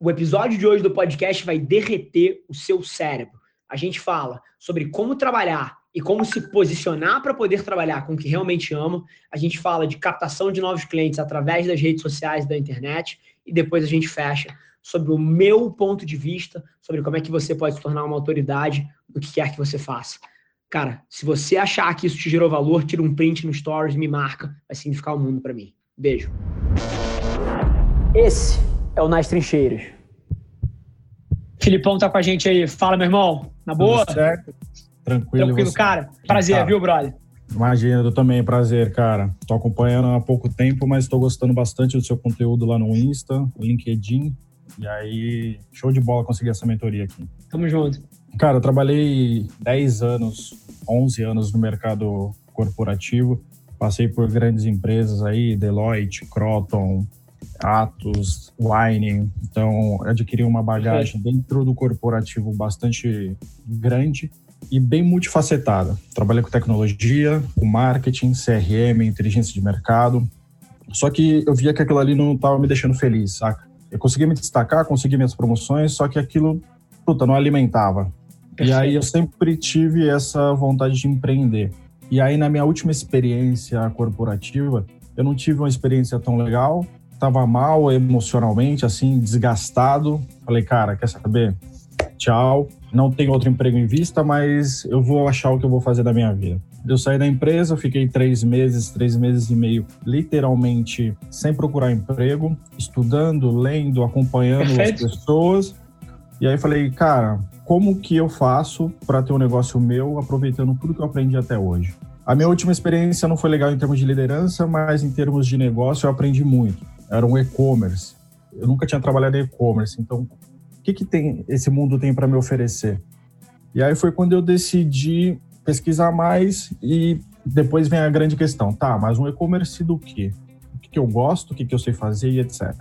O episódio de hoje do podcast vai derreter o seu cérebro. A gente fala sobre como trabalhar e como se posicionar para poder trabalhar com o que realmente ama. A gente fala de captação de novos clientes através das redes sociais e da internet. E depois a gente fecha sobre o meu ponto de vista, sobre como é que você pode se tornar uma autoridade no que quer que você faça. Cara, se você achar que isso te gerou valor, tira um print no Stories, me marca. Vai significar o mundo para mim. Beijo. Esse é o Nas Trincheiras. Filipão tá com a gente aí. Fala, meu irmão. Na boa? Tudo certo. Tranquilo. Tranquilo, cara. Prazer, cara, viu, brother? Imagina, eu também, prazer, cara. Tô acompanhando há pouco tempo, mas tô gostando bastante do seu conteúdo lá no Insta, no LinkedIn. E aí, show de bola conseguir essa mentoria aqui. Tamo junto. Cara, eu trabalhei 10 anos, 11 anos no mercado corporativo. Passei por grandes empresas aí, Deloitte, Croton, Atos, Wine. Então, adquiri uma bagagem dentro do corporativo bastante grande e bem multifacetada. Trabalhei com tecnologia, com marketing, CRM, inteligência de mercado. Só que eu via que aquilo ali não estava me deixando feliz, saca? Eu consegui me destacar, consegui minhas promoções, só que aquilo, puta, não alimentava. E aí eu sempre tive essa vontade de empreender. E aí na minha última experiência corporativa, eu não tive uma experiência tão legal, tava mal emocionalmente, assim, desgastado. Falei, cara, quer saber? Tchau. Não tenho outro emprego em vista, mas eu vou achar o que eu vou fazer da minha vida. Eu saí da empresa, fiquei três meses, três meses e meio, literalmente sem procurar emprego, estudando, lendo, acompanhando Perfeito. as pessoas. E aí falei, cara, como que eu faço para ter um negócio meu aproveitando tudo que eu aprendi até hoje? A minha última experiência não foi legal em termos de liderança, mas em termos de negócio eu aprendi muito era um e-commerce. Eu nunca tinha trabalhado em e-commerce, então o que, que tem esse mundo tem para me oferecer? E aí foi quando eu decidi pesquisar mais e depois vem a grande questão, tá? Mas um e-commerce do quê? O que, que eu gosto, o que, que eu sei fazer e etc.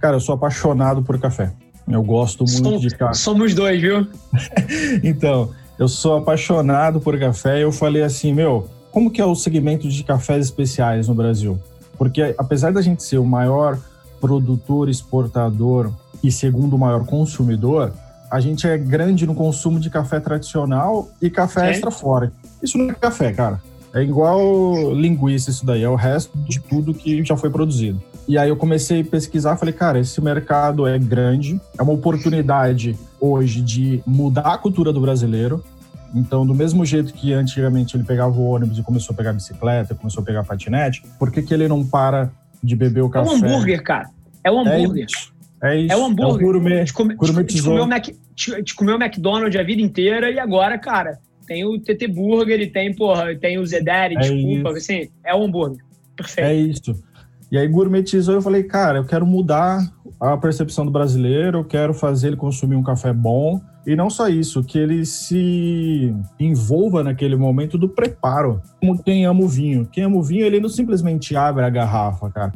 Cara, eu sou apaixonado por café. Eu gosto muito de café. Somos dois, viu? então, eu sou apaixonado por café e eu falei assim, meu, como que é o segmento de cafés especiais no Brasil? Porque apesar da gente ser o maior produtor, exportador e segundo maior consumidor, a gente é grande no consumo de café tradicional e café é? extra fora. Isso não é café, cara. É igual linguiça isso daí, é o resto de tudo que já foi produzido. E aí eu comecei a pesquisar, falei, cara, esse mercado é grande, é uma oportunidade hoje de mudar a cultura do brasileiro, então, do mesmo jeito que antigamente ele pegava o ônibus e começou a pegar bicicleta, começou a pegar patinete, por que, que ele não para de beber o café? É um hambúrguer, cara. É um é hambúrguer. É isso. É, isso. é um hambúrguer. É um gourmet, te, come, te, te, comeu Mac, te, te comeu o McDonald's a vida inteira e agora, cara, tem o TT Burger e tem, porra, tem o Zedere, é desculpa, isso. assim, é um hambúrguer. Perfeito. É isso. E aí gourmetizou, eu falei, cara, eu quero mudar a percepção do brasileiro, eu quero fazer ele consumir um café bom. E não só isso, que ele se envolva naquele momento do preparo. Como quem ama o vinho. Quem ama o vinho, ele não simplesmente abre a garrafa, cara.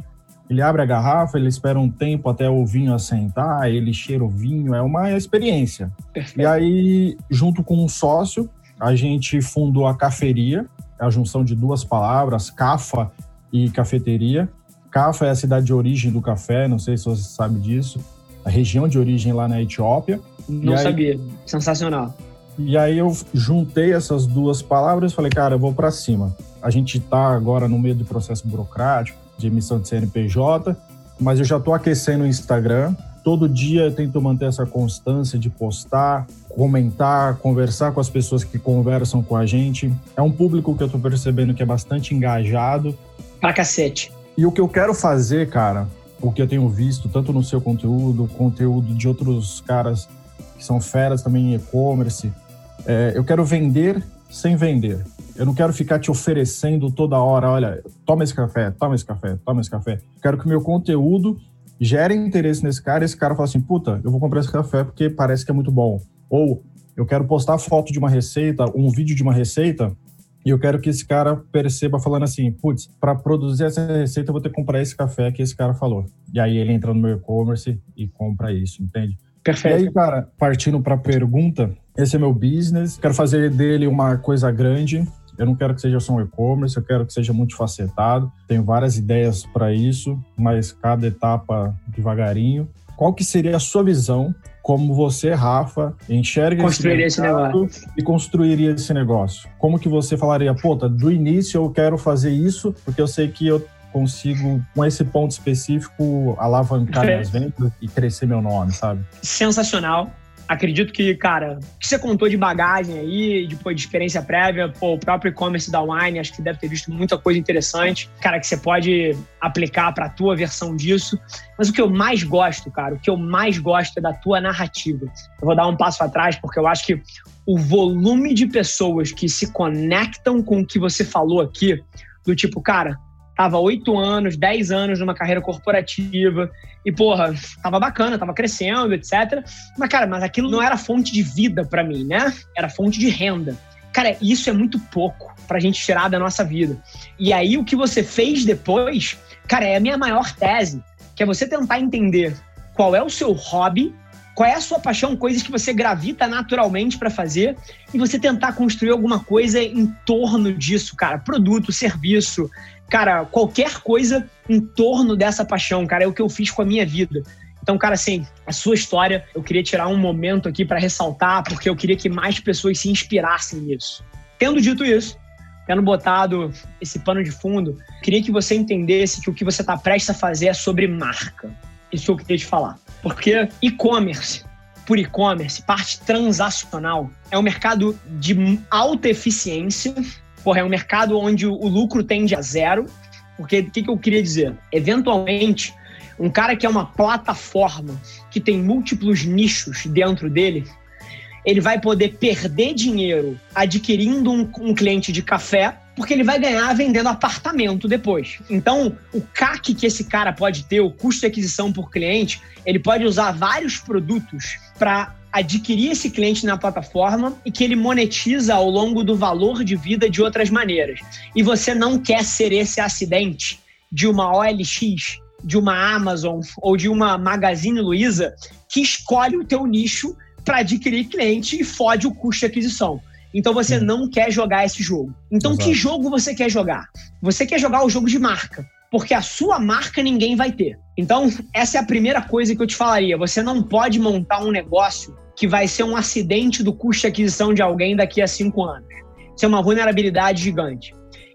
Ele abre a garrafa, ele espera um tempo até o vinho assentar, ele cheira o vinho, é uma experiência. Perfeito. E aí, junto com um sócio, a gente fundou a Caferia, a junção de duas palavras, cafa e cafeteria. Cafa é a cidade de origem do café, não sei se você sabe disso, a região de origem lá na Etiópia. Não aí, sabia, sensacional. E aí eu juntei essas duas palavras e falei, cara, eu vou para cima. A gente está agora no meio do processo burocrático de emissão de CNPJ, mas eu já estou aquecendo o Instagram. Todo dia eu tento manter essa constância de postar, comentar, conversar com as pessoas que conversam com a gente. É um público que eu estou percebendo que é bastante engajado. Pra cacete. E o que eu quero fazer, cara, o que eu tenho visto tanto no seu conteúdo, conteúdo de outros caras que são feras também em e-commerce, é, eu quero vender sem vender. Eu não quero ficar te oferecendo toda hora, olha, toma esse café, toma esse café, toma esse café. Eu quero que meu conteúdo gere interesse nesse cara e esse cara fala assim, puta, eu vou comprar esse café porque parece que é muito bom. Ou eu quero postar foto de uma receita, um vídeo de uma receita e eu quero que esse cara perceba falando assim, putz, para produzir essa receita eu vou ter que comprar esse café que esse cara falou. E aí ele entra no meu e-commerce e compra isso, entende? Perfeito. E aí, cara, partindo para a pergunta, esse é meu business, quero fazer dele uma coisa grande. Eu não quero que seja só um e-commerce, eu quero que seja multifacetado. Tenho várias ideias para isso, mas cada etapa devagarinho. Qual que seria a sua visão como você, Rafa, enxerga construiria esse, negócio e construiria esse negócio? Como que você falaria, pô, tá, do início eu quero fazer isso, porque eu sei que eu consigo, com esse ponto específico, alavancar minhas vendas e crescer meu nome, sabe? Sensacional. Acredito que, cara, o que você contou de bagagem aí, de, pô, de experiência prévia, pô, o próprio e-commerce da Wine, acho que deve ter visto muita coisa interessante, cara, que você pode aplicar para a tua versão disso. Mas o que eu mais gosto, cara, o que eu mais gosto é da tua narrativa. Eu vou dar um passo atrás, porque eu acho que o volume de pessoas que se conectam com o que você falou aqui, do tipo, cara, tava oito anos, dez anos numa carreira corporativa e, porra, tava bacana, tava crescendo, etc. Mas, cara, mas aquilo não era fonte de vida para mim, né? Era fonte de renda. Cara, isso é muito pouco pra gente tirar da nossa vida. E aí, o que você fez depois, cara, é a minha maior tese, que é você tentar entender qual é o seu hobby, qual é a sua paixão, coisas que você gravita naturalmente para fazer e você tentar construir alguma coisa em torno disso, cara. Produto, serviço, cara, qualquer coisa em torno dessa paixão, cara, é o que eu fiz com a minha vida. Então, cara, assim, a sua história, eu queria tirar um momento aqui para ressaltar, porque eu queria que mais pessoas se inspirassem nisso. Tendo dito isso, tendo botado esse pano de fundo, queria que você entendesse que o que você está prestes a fazer é sobre marca. Isso eu queria te falar. Porque e-commerce, por e-commerce, parte transacional, é um mercado de alta eficiência porra, é um mercado onde o lucro tende a zero. Porque o que, que eu queria dizer? Eventualmente, um cara que é uma plataforma que tem múltiplos nichos dentro dele, ele vai poder perder dinheiro adquirindo um, um, cliente de café, porque ele vai ganhar vendendo apartamento depois. Então, o CAC que esse cara pode ter, o custo de aquisição por cliente, ele pode usar vários produtos para adquirir esse cliente na plataforma e que ele monetiza ao longo do valor de vida de outras maneiras. E você não quer ser esse acidente de uma OLX, de uma Amazon ou de uma Magazine Luiza que escolhe o teu nicho para adquirir cliente e fode o custo de aquisição. Então você não quer jogar esse jogo. Então Exato. que jogo você quer jogar? Você quer jogar o jogo de marca porque a sua marca ninguém vai ter. Então, essa é a primeira coisa que eu te falaria. Você não pode montar um negócio que vai ser um acidente do custo de aquisição de alguém daqui a cinco anos. Isso é uma vulnerabilidade gigante.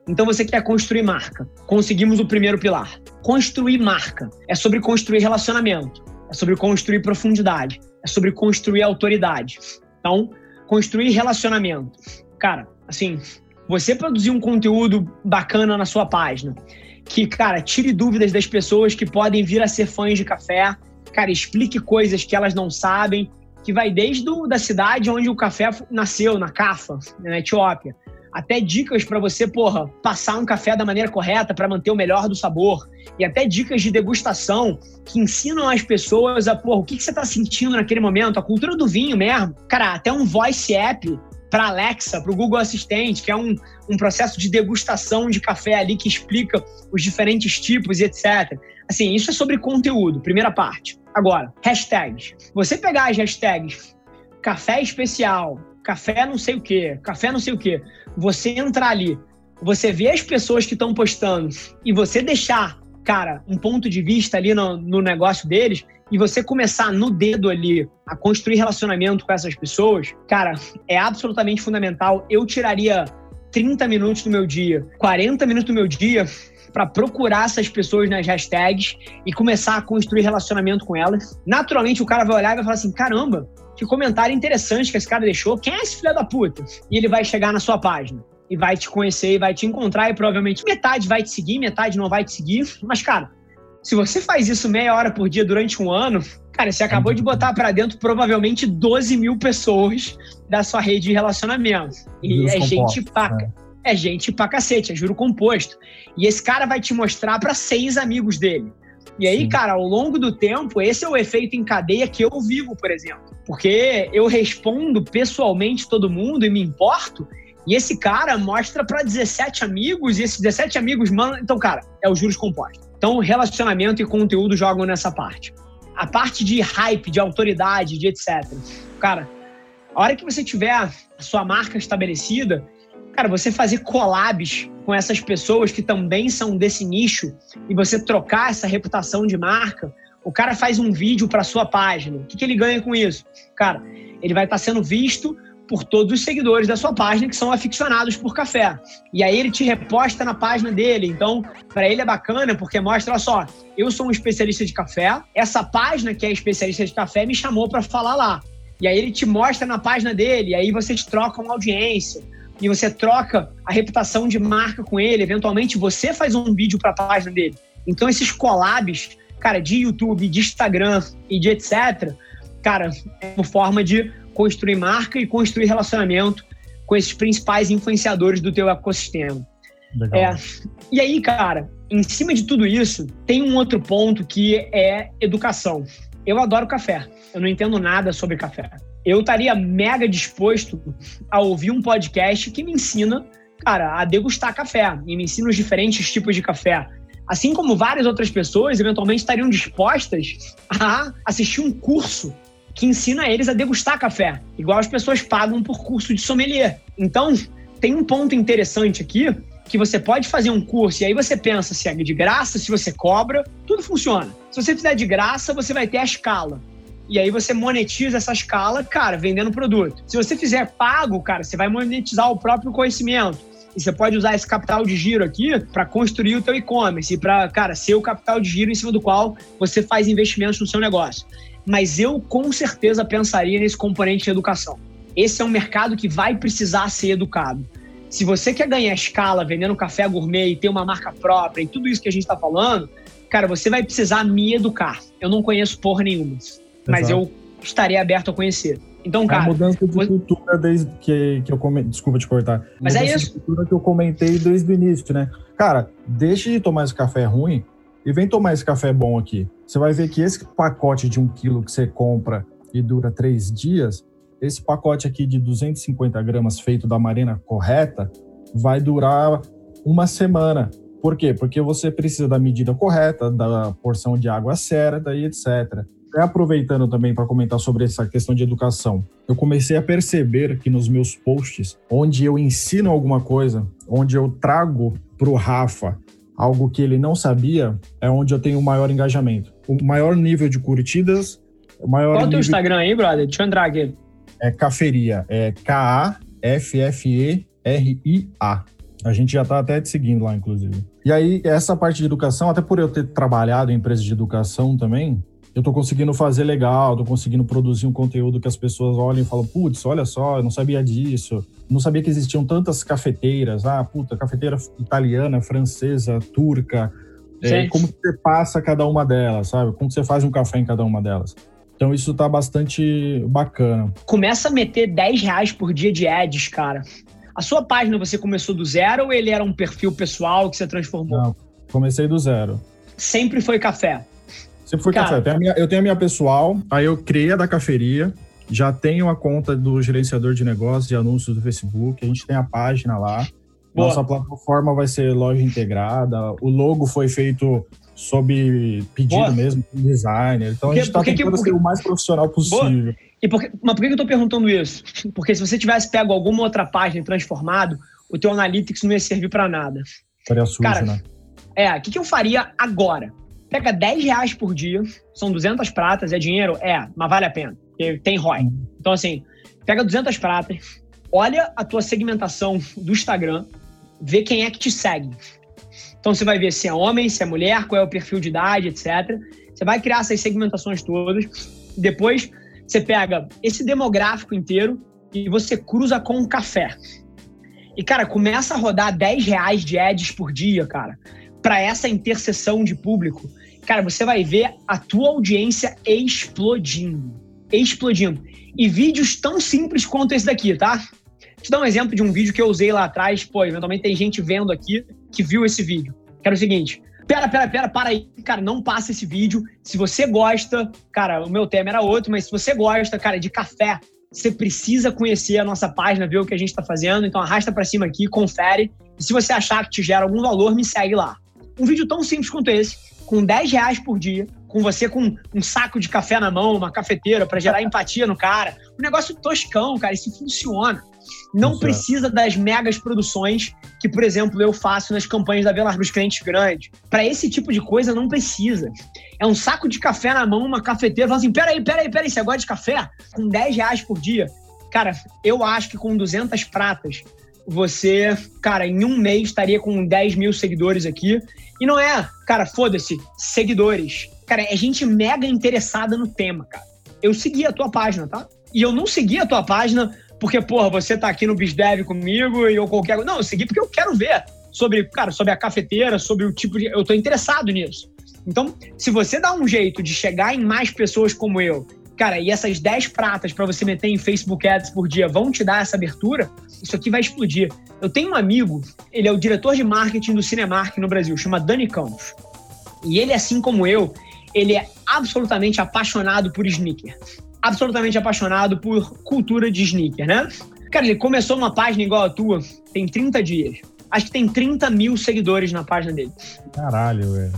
Então você quer construir marca. Conseguimos o primeiro pilar. Construir marca é sobre construir relacionamento, é sobre construir profundidade, é sobre construir autoridade. Então, construir relacionamento. Cara, assim, você produzir um conteúdo bacana na sua página, que, cara, tire dúvidas das pessoas que podem vir a ser fãs de café, cara, explique coisas que elas não sabem, que vai desde do, da cidade onde o café nasceu, na Cafa, na Etiópia, até dicas para você, porra, passar um café da maneira correta para manter o melhor do sabor, e até dicas de degustação que ensinam as pessoas a, porra, o que, que você está sentindo naquele momento, a cultura do vinho mesmo. Cara, até um voice app para Alexa, para o Google Assistente, que é um, um processo de degustação de café ali que explica os diferentes tipos e etc. Assim, isso é sobre conteúdo, primeira parte. Agora, hashtags. Você pegar as hashtags café especial, café não sei o que, café não sei o que, você entrar ali, você vê as pessoas que estão postando e você deixar, cara, um ponto de vista ali no, no negócio deles e você começar no dedo ali a construir relacionamento com essas pessoas, cara, é absolutamente fundamental. Eu tiraria 30 minutos do meu dia, 40 minutos do meu dia para procurar essas pessoas nas hashtags e começar a construir relacionamento com elas. Naturalmente, o cara vai olhar e vai falar assim: caramba, que comentário interessante que esse cara deixou. Quem é esse filho da puta? E ele vai chegar na sua página e vai te conhecer e vai te encontrar e provavelmente metade vai te seguir, metade não vai te seguir. Mas, cara, se você faz isso meia hora por dia durante um ano, cara, você acabou de botar para dentro provavelmente 12 mil pessoas da sua rede de relacionamento. E é gente pra, né? é gente pra cacete, é juro composto. E esse cara vai te mostrar para seis amigos dele. E aí, Sim. cara, ao longo do tempo, esse é o efeito em cadeia que eu vivo, por exemplo. Porque eu respondo pessoalmente todo mundo e me importo, e esse cara mostra para 17 amigos, e esses 17 amigos mandam. Então, cara, é o juros compostos. Então, relacionamento e conteúdo jogam nessa parte. A parte de hype, de autoridade, de etc. Cara, a hora que você tiver a sua marca estabelecida, cara, você fazer collabs com essas pessoas que também são desse nicho e você trocar essa reputação de marca, O cara faz um vídeo para sua página. O que, que ele ganha com isso? Cara, ele vai estar tá sendo visto por todos os seguidores da sua página que são aficionados por café. E aí ele te reposta na página dele. Então, para ele é bacana porque mostra, olha só, eu sou um especialista de café, essa página que é especialista de café me chamou para falar lá. E aí ele te mostra na página dele, e aí vocês trocam audiência. E você troca a reputação de marca com ele, eventualmente você faz um vídeo para a página dele. Então esses collabs, cara, de YouTube, de Instagram e de etc, cara, é uma forma de construir marca e construir relacionamento com esses principais influenciadores do teu ecossistema. É, e aí, cara, em cima de tudo isso, tem um outro ponto que é educação. Eu adoro café. Eu não entendo nada sobre café. Eu estaria mega disposto a ouvir um podcast que me ensina, cara, a degustar café e me ensina os diferentes tipos de café. Assim como várias outras pessoas eventualmente estariam dispostas a assistir um curso que ensina eles a degustar café, igual as pessoas pagam por curso de sommelier. Então, tem um ponto interessante aqui que você pode fazer um curso e aí você pensa se é de graça, se você cobra, tudo funciona. Se você fizer de graça, você vai ter a escala. E aí você monetiza essa escala, cara, vendendo produto. Se você fizer pago, cara, você vai monetizar o próprio conhecimento. E você pode usar esse capital de giro aqui para construir o teu e-commerce e para, cara, ser o capital de giro em cima do qual você faz investimentos no seu negócio mas eu com certeza pensaria nesse componente de educação. Esse é um mercado que vai precisar ser educado. Se você quer ganhar escala vendendo café gourmet e ter uma marca própria e tudo isso que a gente está falando, cara, você vai precisar me educar. Eu não conheço porra nenhuma, Exato. mas eu estaria aberto a conhecer. Então, cara. É a mudança de cultura desde que, que eu comentei. Desculpa te cortar. Mas é isso. De cultura que eu comentei desde o início, né? Cara, deixe de tomar esse café ruim e vem tomar esse café bom aqui. Você vai ver que esse pacote de um quilo que você compra e dura três dias, esse pacote aqui de 250 gramas feito da marina correta vai durar uma semana. Por quê? Porque você precisa da medida correta, da porção de água certa e etc. E aproveitando também para comentar sobre essa questão de educação, eu comecei a perceber que nos meus posts, onde eu ensino alguma coisa, onde eu trago para o Rafa algo que ele não sabia, é onde eu tenho o maior engajamento. O maior nível de curtidas, o maior Qual o teu Instagram aí, brother? Deixa eu entrar aqui. É Caferia, é K-A-F-F-E-R-I-A. A gente já está até te seguindo lá, inclusive. E aí, essa parte de educação, até por eu ter trabalhado em empresas de educação também, eu tô conseguindo fazer legal, tô conseguindo produzir um conteúdo que as pessoas olhem e falam, putz, olha só, eu não sabia disso, não sabia que existiam tantas cafeteiras, ah, puta, cafeteira italiana, francesa, turca, é, como você passa cada uma delas, sabe? Como você faz um café em cada uma delas. Então isso tá bastante bacana. Começa a meter 10 reais por dia de ads, cara. A sua página você começou do zero ou ele era um perfil pessoal que você transformou? Não, comecei do zero. Sempre foi café? Sempre foi Cara, café. Eu tenho, minha, eu tenho, a minha pessoal, aí eu criei a da caferia, já tenho a conta do gerenciador de negócios e anúncios do Facebook, a gente tem a página lá. Boa. Nossa plataforma vai ser loja integrada, o logo foi feito sob pedido Boa. mesmo, designer. Então porque, a gente está tentando que, ser o mais profissional possível. Boa. E por, mas por que eu estou perguntando isso? Porque se você tivesse pego alguma outra página e transformado, o teu Analytics não ia servir para nada. Seria sujo, Cara, né? É, o que, que eu faria agora? Pega 10 reais por dia, são 200 pratas, é dinheiro? É, mas vale a pena, tem ROI. Então, assim, pega 200 pratas, olha a tua segmentação do Instagram, vê quem é que te segue. Então, você vai ver se é homem, se é mulher, qual é o perfil de idade, etc. Você vai criar essas segmentações todas. Depois, você pega esse demográfico inteiro e você cruza com um café. E, cara, começa a rodar 10 reais de ads por dia, cara, para essa interseção de público cara, você vai ver a tua audiência explodindo. Explodindo. E vídeos tão simples quanto esse daqui, tá? Te dar um exemplo de um vídeo que eu usei lá atrás. Pô, eventualmente tem gente vendo aqui que viu esse vídeo. Que era o seguinte. Pera, pera, pera, para aí. Cara, não passa esse vídeo. Se você gosta, cara, o meu tema era outro, mas se você gosta, cara, de café, você precisa conhecer a nossa página, ver o que a gente está fazendo. Então arrasta para cima aqui, confere. E se você achar que te gera algum valor, me segue lá. Um vídeo tão simples quanto esse com 10 reais por dia, com você com um saco de café na mão, uma cafeteira, para gerar empatia no cara. Um negócio toscão, cara, isso funciona. Não precisa das megas produções que, por exemplo, eu faço nas campanhas da Velar dos clientes grandes. Para esse tipo de coisa, não precisa. É um saco de café na mão, uma cafeteira, fala assim: peraí, peraí, peraí, você gosta de café? Com 10 reais por dia. Cara, eu acho que com 200 pratas, você, cara, em um mês estaria com 10 mil seguidores aqui. E não é, cara, foda-se, seguidores. Cara, é gente mega interessada no tema, cara. Eu segui a tua página, tá? E eu não segui a tua página porque, porra, você tá aqui no BizDev comigo e ou qualquer. Não, eu segui porque eu quero ver sobre, cara, sobre a cafeteira, sobre o tipo de. Eu tô interessado nisso. Então, se você dá um jeito de chegar em mais pessoas como eu, cara, e essas 10 pratas para você meter em Facebook Ads por dia vão te dar essa abertura, isso aqui vai explodir. Eu tenho um amigo, ele é o diretor de marketing do Cinemark no Brasil, chama Dani Campos. E ele, assim como eu, ele é absolutamente apaixonado por sneaker absolutamente apaixonado por cultura de sneaker, né? Cara, ele começou uma página igual a tua, tem 30 dias. Acho que tem 30 mil seguidores na página dele. Caralho, velho.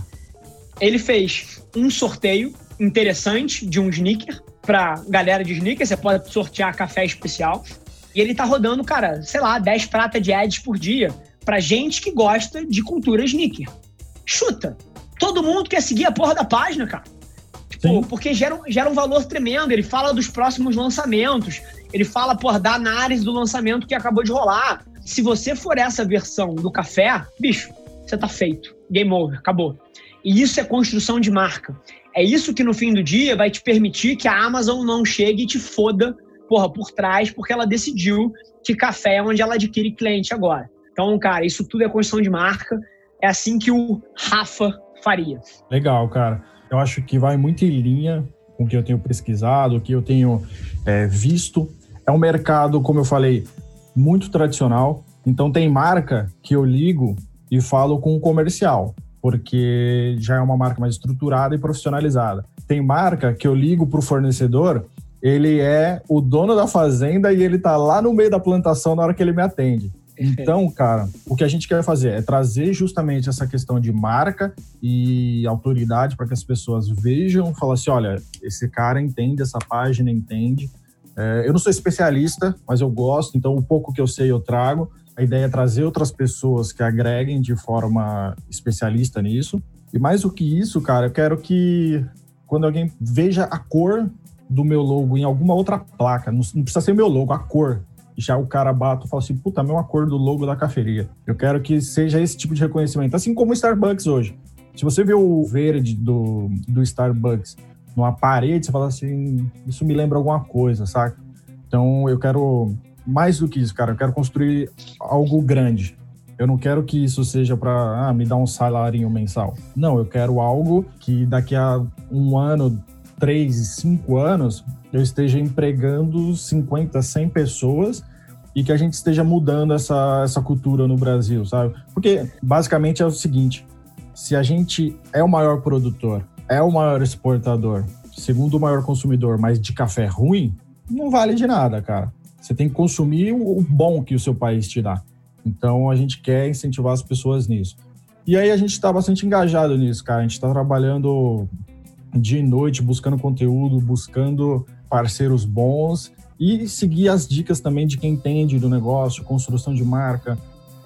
Ele fez um sorteio interessante de um sneaker pra galera de sneaker. Você pode sortear café especial. E ele tá rodando, cara, sei lá, 10 pratas de ads por dia pra gente que gosta de cultura sneaker. Chuta! Todo mundo quer seguir a porra da página, cara. Tipo, porque gera, gera um valor tremendo. Ele fala dos próximos lançamentos. Ele fala, por da análise do lançamento que acabou de rolar. Se você for essa versão do café, bicho, você tá feito. Game over, acabou. E isso é construção de marca. É isso que no fim do dia vai te permitir que a Amazon não chegue e te foda, porra, por trás, porque ela decidiu que café é onde ela adquire cliente agora. Então, cara, isso tudo é construção de marca. É assim que o Rafa faria. Legal, cara eu acho que vai muito em linha com o que eu tenho pesquisado, o que eu tenho é, visto. É um mercado, como eu falei, muito tradicional. Então tem marca que eu ligo e falo com o comercial, porque já é uma marca mais estruturada e profissionalizada. Tem marca que eu ligo para o fornecedor, ele é o dono da fazenda e ele está lá no meio da plantação na hora que ele me atende. Então, cara, o que a gente quer fazer é trazer justamente essa questão de marca e autoridade para que as pessoas vejam, falar assim, olha, esse cara entende essa página, entende. É, eu não sou especialista, mas eu gosto, então o pouco que eu sei eu trago. A ideia é trazer outras pessoas que agreguem de forma especialista nisso. E mais do que isso, cara, eu quero que quando alguém veja a cor do meu logo em alguma outra placa, não, não precisa ser meu logo, a cor já o cara bate e fala assim, puta, mesma cor do logo da cafeteria. Eu quero que seja esse tipo de reconhecimento. Assim como o Starbucks hoje. Se você vê o verde do, do Starbucks numa parede, você fala assim, isso me lembra alguma coisa, saca? Então eu quero mais do que isso, cara. Eu quero construir algo grande. Eu não quero que isso seja para ah, me dar um salário mensal. Não, eu quero algo que daqui a um ano, três, cinco anos, eu esteja empregando 50, 100 pessoas e que a gente esteja mudando essa, essa cultura no Brasil, sabe? Porque basicamente é o seguinte: se a gente é o maior produtor, é o maior exportador, segundo o maior consumidor, mas de café ruim, não vale de nada, cara. Você tem que consumir o bom que o seu país te dá. Então a gente quer incentivar as pessoas nisso. E aí a gente está bastante engajado nisso, cara. A gente está trabalhando dia e noite, buscando conteúdo, buscando parceiros bons e seguir as dicas também de quem entende do negócio, construção de marca,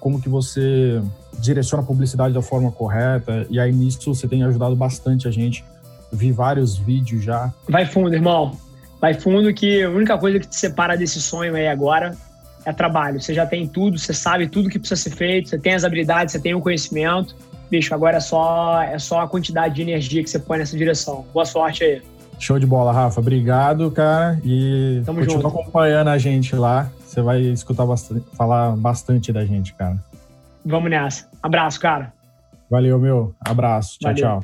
como que você direciona a publicidade da forma correta. E aí nisso você tem ajudado bastante a gente. Eu vi vários vídeos já. Vai fundo, irmão. Vai fundo que a única coisa que te separa desse sonho aí agora é trabalho. Você já tem tudo, você sabe tudo que precisa ser feito, você tem as habilidades, você tem o conhecimento. Bicho, agora é só, é só a quantidade de energia que você põe nessa direção. Boa sorte aí. Show de bola, Rafa. Obrigado, cara. E Tamo continua junto. acompanhando a gente lá. Você vai escutar bastante, falar bastante da gente, cara. Vamos nessa. Abraço, cara. Valeu, meu. Abraço. Tchau, Valeu. tchau.